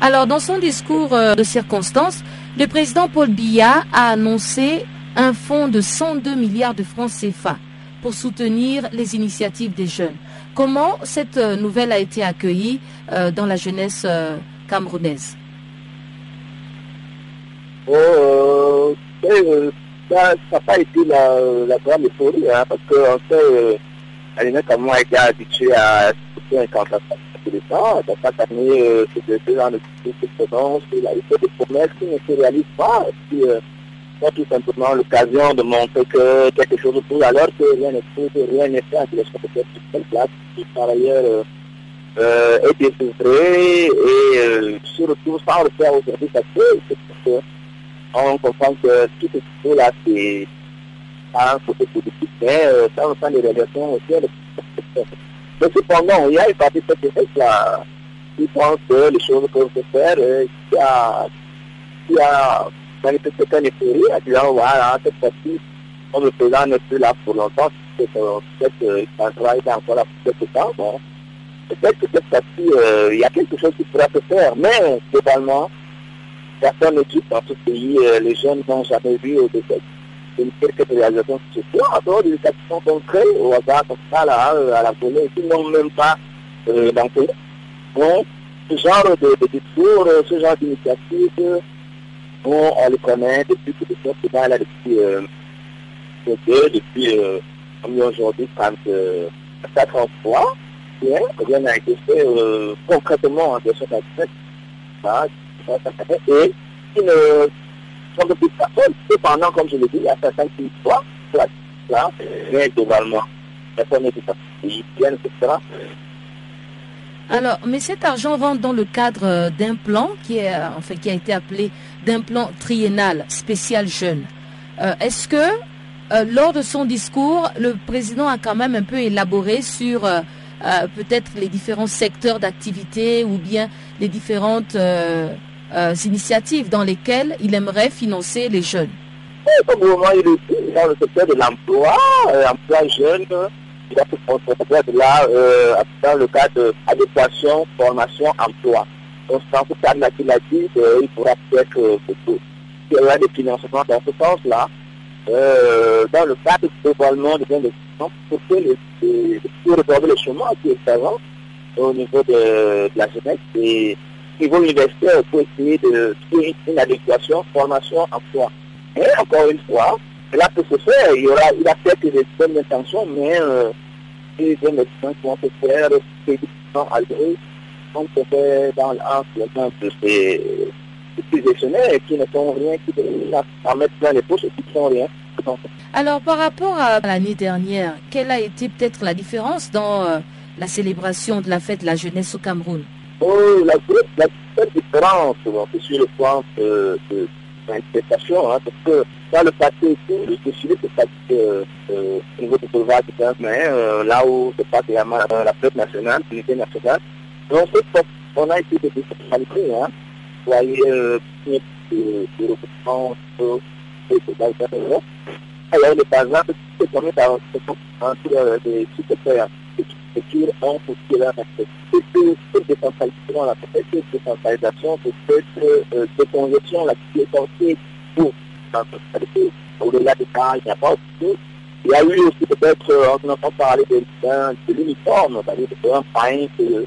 Alors, dans son discours de circonstance, le président Paul Biya a annoncé un fonds de 102 milliards de francs CFA pour soutenir les initiatives des jeunes. Comment cette nouvelle a été accueillie dans la jeunesse camerounaise? Oh, Ça n'a pas été la, la grande euphorie, hein, parce qu'on sait, Alina comme a été habitué à soutenir un candidat tous les temps. Chaque année, euh, c'est deux ans de présence, il a fait des promesses qui ne se réalisent pas. Euh, tout simplement l'occasion de montrer que quelque chose de plus, alors que rien n'est fait, rien n'est fait, qu'il est peut-être sur cette place, qui par ailleurs euh, euh, est découvré et euh, surtout sans le faire aujourd'hui parce que c'est on comprend que tout ce qui là c'est un côté politique, mais euh, ça reprend les réalisations aussi. Mais cependant, il y a une partie de cette là qui pense que les choses peuvent se faire, qui a, qui a manifesté qu'un effet, en disant voilà, cette fois-ci, comme le président n'est plus là pour longtemps, peut-être qu'il travaille encore là pour quelques temps. Bon. Peut-être que cette fois-ci, euh, il y a quelque chose qui pourrait se faire, mais globalement, personne ne dit dans ce pays, euh, les jeunes n'ont jamais vu au début une quelques réalisations qui se font, en dehors actions concrètes, au hasard, comme ça, euh, à la volée, qui n'ont même pas euh. Donc, ce genre de, de discours, euh, ce genre d'initiative, on les connaît depuis que les gens sont là depuis, euh, depuis, euh, aujourd'hui, quand euh, 43, bien, rien n'a été fait euh, concrètement en 2027. Ça, ça, ça, ça, et qui ne sont de plus personne. Cependant, comme je l'ai dit, il y a certains qui voient là, mais globalement, personne n'est tout etc. Alors, mais cet argent rentre dans le cadre d'un plan qui, est, euh, enfin, qui a été appelé d'un plan triennal spécial jeune. Euh, Est-ce que, euh, lors de son discours, le président a quand même un peu élaboré sur euh, peut-être les différents secteurs d'activité ou bien les différentes initiatives dans lesquelles il aimerait financer les jeunes? Et comme moment, il est dans le secteur de l'emploi, emploi jeune, il a fait de là, dans le cadre d'adéquation, formation, emploi. Donc, dans ce cadre-là qu'il a dit, euh, il pourra peut-être euh, il y aura des financements dans ce sens-là, euh, dans le cadre globalement des investissements pour que les, pour le chemin qui est avant au niveau de, la jeunesse et au niveau universitaire pour essayer de trouver une adéquation, formation, emploi. Et encore une fois, cela peut se faire, il y aura, il a peut-être des bonnes intentions, mais euh, bonnes intentions qui vont se faire, c'est algorithmes, comme se fait dans l'ensemble de ces ces gestionnaires et qui ne font rien, qui en mettent plein les poches et qui ne font rien. Alors, par rapport à l'année dernière, quelle a été peut-être la différence dans euh, la célébration de la fête de la jeunesse au Cameroun? Oh, la, la, la différence, c'est sur le plan de, de, l'interprétation, hein, parce que dans le passé, le défilé se passe euh, euh, au niveau du boulevard du 15 mai, euh, là où se passe également euh, la fête nationale, l'unité nationale. Donc, on a été de décentralité, hein. Vous voyez, euh, de, de recrutement, alors, le bazar, c'est comme ça, des secrétaires structures ont aussi leur accès. Cette décentralisation, la cette décentralisation, cette décongestion, la qui est censée pour au-delà des cas, il n'y a pas aussi. Il y a eu aussi peut-être, on entend parler de, de l'uniforme, c'est-à-dire de un pain que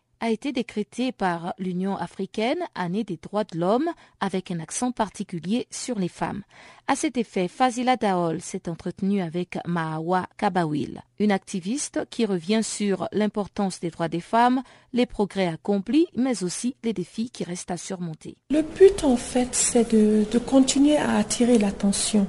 a été décrétée par l'Union africaine année des droits de l'homme avec un accent particulier sur les femmes. À cet effet, Fazila Daol s'est entretenue avec Mahawa Kabawil, une activiste qui revient sur l'importance des droits des femmes, les progrès accomplis, mais aussi les défis qui restent à surmonter. Le but, en fait, c'est de, continuer à attirer l'attention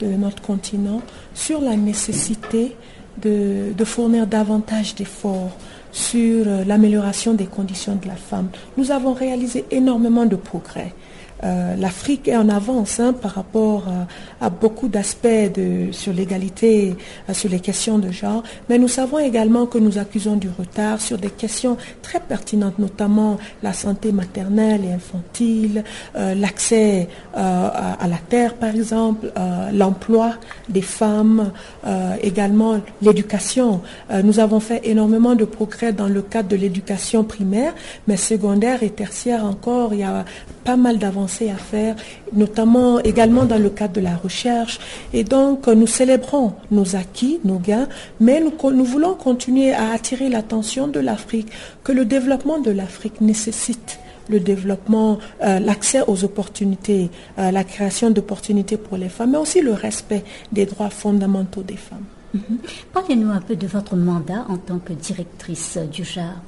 de notre continent sur la nécessité de fournir davantage d'efforts sur l'amélioration des conditions de la femme. Nous avons réalisé énormément de progrès l'Afrique est en avance hein, par rapport à beaucoup d'aspects sur l'égalité, sur les questions de genre, mais nous savons également que nous accusons du retard sur des questions très pertinentes, notamment la santé maternelle et infantile, l'accès à, la terre par exemple, l'emploi des femmes, également l'éducation. nous avons fait énormément de progrès dans le cadre de l'éducation primaire, mais secondaire et tertiaire encore, il y a pas mal d'avancées à faire, notamment également dans le cadre de la recherche. Et donc, nous célébrons nos acquis, nos gains, mais nous, voulons continuer à attirer l'attention de l'Afrique, que le développement de l'Afrique nécessite le développement, euh, l'accès aux opportunités, euh, la création d'opportunités pour les femmes, mais aussi le respect des droits fondamentaux des femmes. Mhm. Parlez-nous un peu de votre mandat en tant que directrice du JAR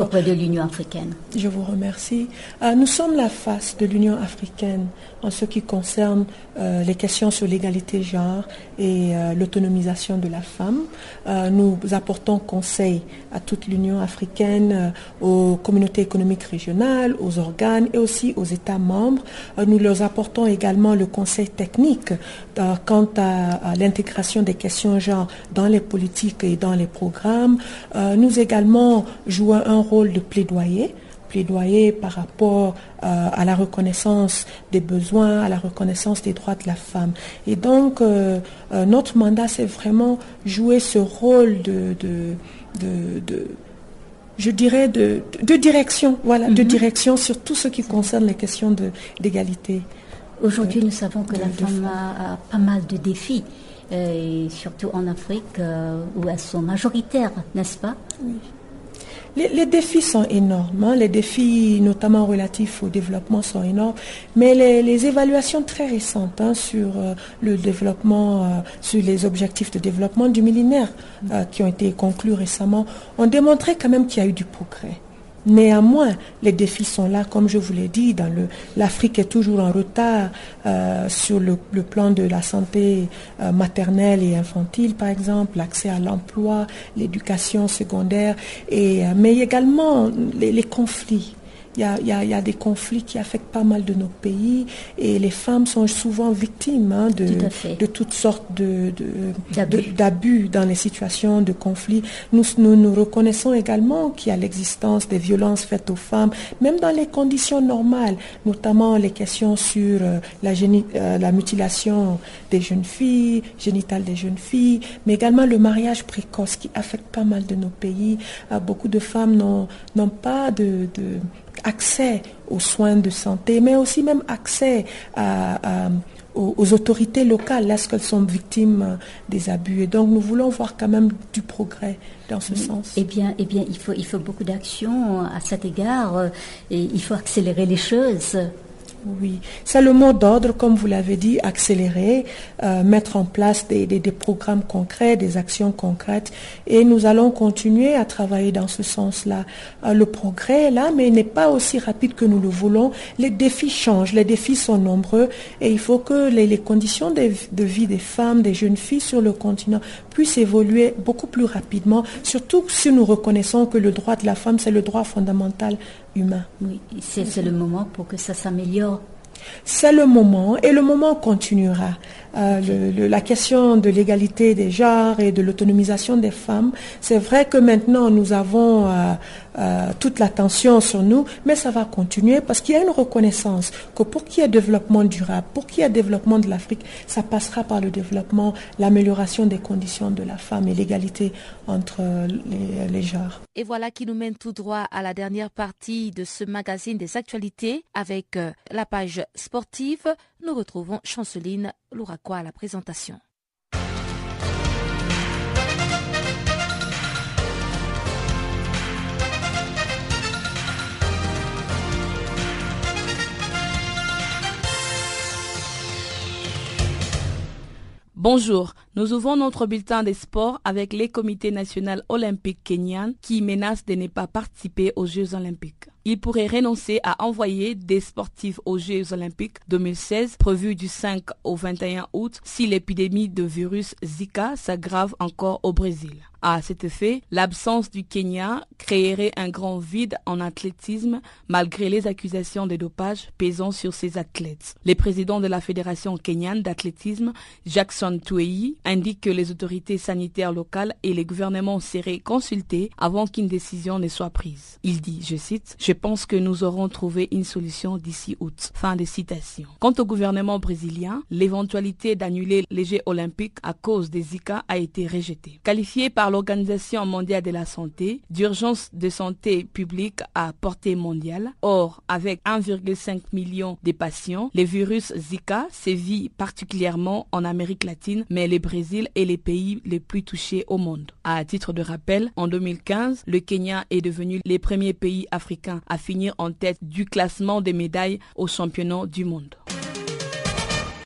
auprès de l'Union africaine. Je vous remercie. Euh, nous sommes la face de l'Union africaine en ce qui concerne euh, les questions sur l'égalité genre et euh, l'autonomisation de la femme. Euh, nous apportons conseil à toute l'Union africaine, aux communautés économiques régionales, aux organes et aussi aux États membres. nous leur apportons également le conseil technique quant à, l'intégration des questions genre dans les politiques et dans les programmes. nous également jouons un rôle de plaidoyer plaidoyer par rapport euh, à la reconnaissance des besoins, à la reconnaissance des droits de la femme. Et donc, euh, euh, notre mandat, c'est vraiment jouer ce rôle de, de, je dirais, de, direction, voilà, de mhm. direction sur tout ce qui concerne les questions d'égalité. Aujourd'hui, nous savons que la femme a, pas mal de défis, et surtout en Afrique, où elles sont majoritaires, n'est-ce pas? Oui. Les, défis sont énormes, hein. les défis notamment relatifs au développement sont énormes, mais les, évaluations très récentes hein, sur euh, le développement, euh, sur les objectifs de développement du millénaire euh, qui ont été conclus récemment ont démontré quand même qu'il y a eu du progrès. Néanmoins, les défis sont là, comme je vous l'ai dit, l'Afrique est toujours en retard euh, sur le, plan de la santé euh, maternelle et infantile, par exemple, l'accès à l'emploi, l'éducation secondaire, euh, mais également les conflits il y, a, des conflits qui affectent pas mal de nos pays et les femmes sont souvent victimes hein, de, de, toutes sortes d'abus dans les situations de conflit. Nous, nous, reconnaissons également qu'il y a l'existence des violences faites aux femmes, même dans les conditions normales, notamment les questions sur euh, la, euh, la mutilation des jeunes filles, génitales des jeunes filles, mais également le mariage précoce qui affecte pas mal de nos pays. Euh, beaucoup de femmes n'ont pas de accès aux soins de santé, mais aussi même accès aux, autorités locales lorsqu'elles sont victimes des abus. Et donc nous voulons voir quand même du progrès dans ce sens. Eh bien, eh bien il, faut, il faut beaucoup d'actions à cet égard euh, et il faut accélérer les choses. Oui, c'est le mot d'ordre, comme vous l'avez dit, accélérer, euh, mettre en place des, programmes concrets, des actions concrètes, et nous allons continuer à travailler dans ce sens-là. Euh, le progrès est là, mais il n'est pas aussi rapide que nous le voulons. Les défis changent, les défis sont nombreux, et il faut que les, conditions de, de, vie des femmes, des jeunes filles sur le continent puissent évoluer beaucoup plus rapidement, surtout si nous reconnaissons que le droit de la femme, c'est le droit fondamental humain. Oui, c'est le moment pour que ça s'améliore. C'est le moment et le moment continuera. Euh, la question de l'égalité des genres et de l'autonomisation des femmes, c'est vrai que maintenant nous avons euh, euh, toute l'attention sur nous, mais ça va continuer parce qu'il y a une reconnaissance que pour qu'il y ait développement durable, pour qu'il y ait développement de l'Afrique, ça passera par le développement, l'amélioration des conditions de la femme et l'égalité entre les, les genres. Et voilà qui nous mène tout droit à la dernière partie de ce magazine des actualités avec la page sportive. Nous retrouvons Chanceline Louraquois à la présentation. Bonjour, nous ouvrons notre bulletin des sports avec les comités nationaux olympiques kenyans qui menacent de ne pas participer aux Jeux olympiques. il pourrait renoncer à envoyer des sportifs aux Jeux olympiques 2016 prévus du 5 au 21 août si l'épidémie de virus Zika s'aggrave encore au Brésil. À cet effet, l'absence du Kenya créerait un grand vide en athlétisme malgré les accusations de dopage pesant sur ces athlètes. Le président de la Fédération kenyane d'athlétisme, Jackson Tuei, indique que les autorités sanitaires locales et les gouvernements seraient consultés avant qu'une décision ne soit prise. Il dit, je cite, Je pense que nous aurons trouvé une solution d'ici août. Fin de citation. Quant au gouvernement brésilien, l'éventualité d'annuler les Jeux olympiques à cause des Zika a été rejetée. Qualifié par l'Organisation mondiale de la santé d'urgence de santé publique à portée mondiale. Or, avec 1,5 million de patients, le virus Zika sévit particulièrement en Amérique latine, mais le Brésil est le pays les plus touchés au monde. À titre de rappel, en 2015, le Kenya est devenu le premier pays africain à finir en tête du classement des médailles aux championnats du monde.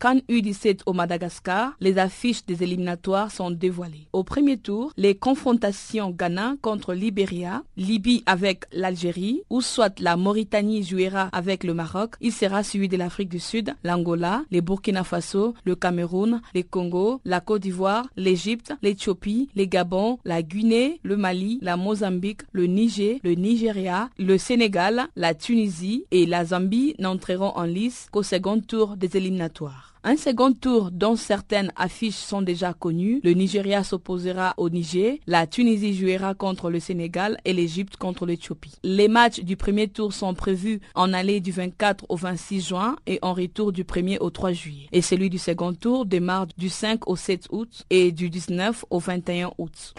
Can U17 au Madagascar, les affiches des éliminatoires sont dévoilées. Au premier tour, les confrontations Ghana contre Libéria, Libye avec l'Algérie, ou soit la Mauritanie jouera avec le Maroc, il sera suivi de l'Afrique du Sud, l'Angola, les Burkina Faso, le Cameroun, les Congo, la Côte d'Ivoire, l'Égypte, l'Éthiopie, les Gabon, la Guinée, le Mali, la Mozambique, le Niger, le Nigeria, le Sénégal, la Tunisie et la Zambie n'entreront en lice qu'au second tour des éliminatoires. Un second tour dont certaines affiches sont déjà connues. Le Nigeria s'opposera au Niger, la Tunisie jouera contre le Sénégal et l'Égypte contre l'Éthiopie. Les matchs du premier tour sont prévus en allée du 24 au 26 juin et en retour du 1er au 3 juillet. Et celui du second tour démarre du 5 au 7 août et du 19 au 21 août.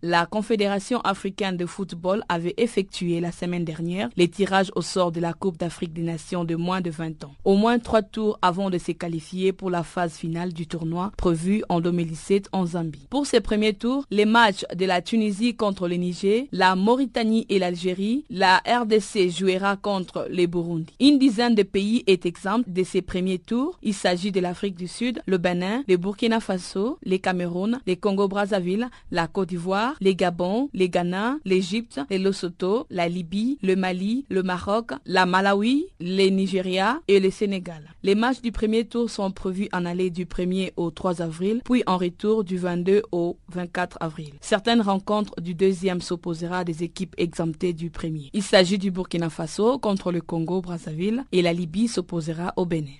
La Confédération africaine de football avait effectué la semaine dernière les tirages au sort de la Coupe d'Afrique des Nations de moins de 20 ans. Au moins trois tours avant de se qualifier pour la phase finale du tournoi prévu en 2017 en Zambie. Pour ces premiers tours, les matchs de la Tunisie contre le Niger, la Mauritanie et l'Algérie, la RDC jouera contre les Burundi. Une dizaine de pays est exemple de ces premiers tours. Il s'agit de l'Afrique du Sud, le Bénin, le Burkina Faso, les Cameroun, les Congo-Brazzaville, la Côte d'Ivoire, les Gabon, les Ghana, l'Égypte, les Lesotho, la Libye, le Mali, le Maroc, la Malawi, les Nigeria et le Sénégal. Les matchs du premier tour sont prévus en allée du 1er au 3 avril, puis en retour du 22 au 24 avril. Certaines rencontres du deuxième s'opposera à des équipes exemptées du premier. Il s'agit du Burkina Faso contre le Congo-Brazzaville et la Libye s'opposera au Bénin.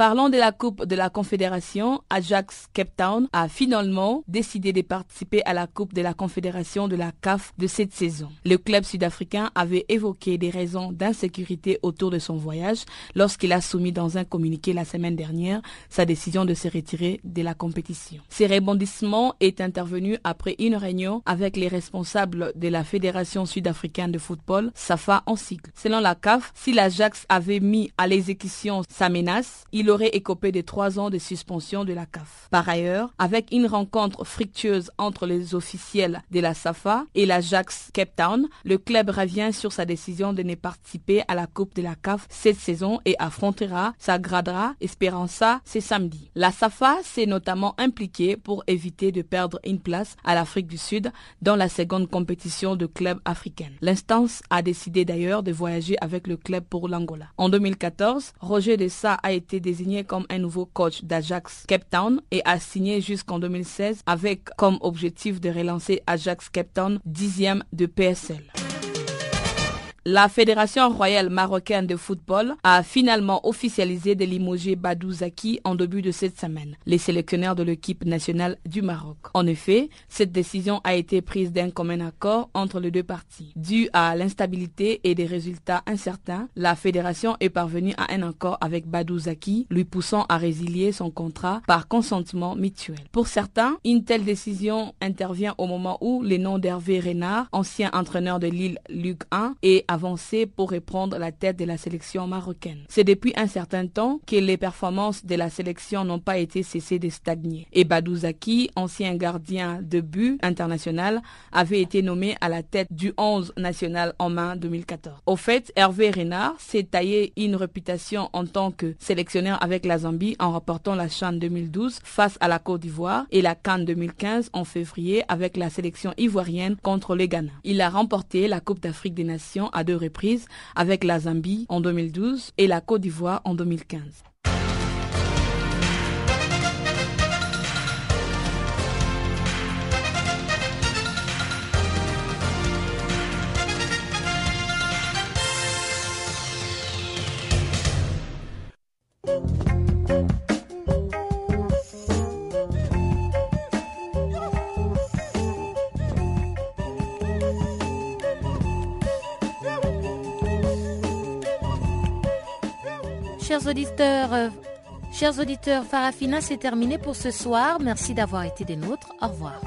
Parlons de la Coupe de la Confédération. Ajax Cape Town a finalement décidé de participer à la Coupe de la Confédération de la CAF de cette saison. Le club sud-africain avait évoqué des raisons d'insécurité autour de son voyage lorsqu'il a soumis dans un communiqué la semaine dernière sa décision de se retirer de la compétition. Ces rebondissements est intervenu après une réunion avec les responsables de la Fédération sud-africaine de football, SAFA en sigle. Selon la CAF, si l'Ajax avait mis à l'exécution sa menace, il aurait écopé de trois ans de suspension de la CAF. Par ailleurs, avec une rencontre fructueuse entre les officiels de la SAFA et l'Ajax Cape Town, le club revient sur sa décision de ne participer à la Coupe de la CAF cette saison et affrontera Sagradra Esperança ce samedi. La SAFA s'est notamment impliquée pour éviter de perdre une place à l'Afrique du Sud dans la seconde compétition de clubs africains. L'instance a décidé d'ailleurs de voyager avec le club pour l'Angola. En 2014, Roger Dessa a été désigné comme un nouveau coach d'Ajax Cape Town et a signé jusqu'en 2016 avec comme objectif de relancer Ajax Cape Town dixième de PSL. La Fédération royale marocaine de football a finalement officialisé de limoger Badou Zaki en début de cette semaine, les sélectionneurs de l'équipe nationale du Maroc. En effet, cette décision a été prise d'un commun accord entre les deux parties. Due à l'instabilité et des résultats incertains, la fédération est parvenue à un accord avec Badou Zaki, lui poussant à résilier son contrat par consentement mutuel. Pour certains, une telle décision intervient au moment où les noms d'Hervé Renard, ancien entraîneur de Lille Luc 1, et avancé pour reprendre la tête de la sélection marocaine. C'est depuis un certain temps que les performances de la sélection n'ont pas été cessées de stagner. Et Badouzaki, ancien gardien de but international, avait été nommé à la tête du 11 national en main 2014. Au fait, Hervé Renard s'est taillé une réputation en tant que sélectionneur avec la Zambie en rapportant la Chan 2012 face à la Côte d'Ivoire et la Cannes 2015 en février avec la sélection ivoirienne contre le Ghana. Il a remporté la Coupe d'Afrique des Nations à deux reprises avec la Zambie en 2012 et la Côte d'Ivoire en 2015. Chers auditeurs, euh, chers auditeurs, Farafina, c'est terminé pour ce soir. Merci d'avoir été des nôtres. Au revoir.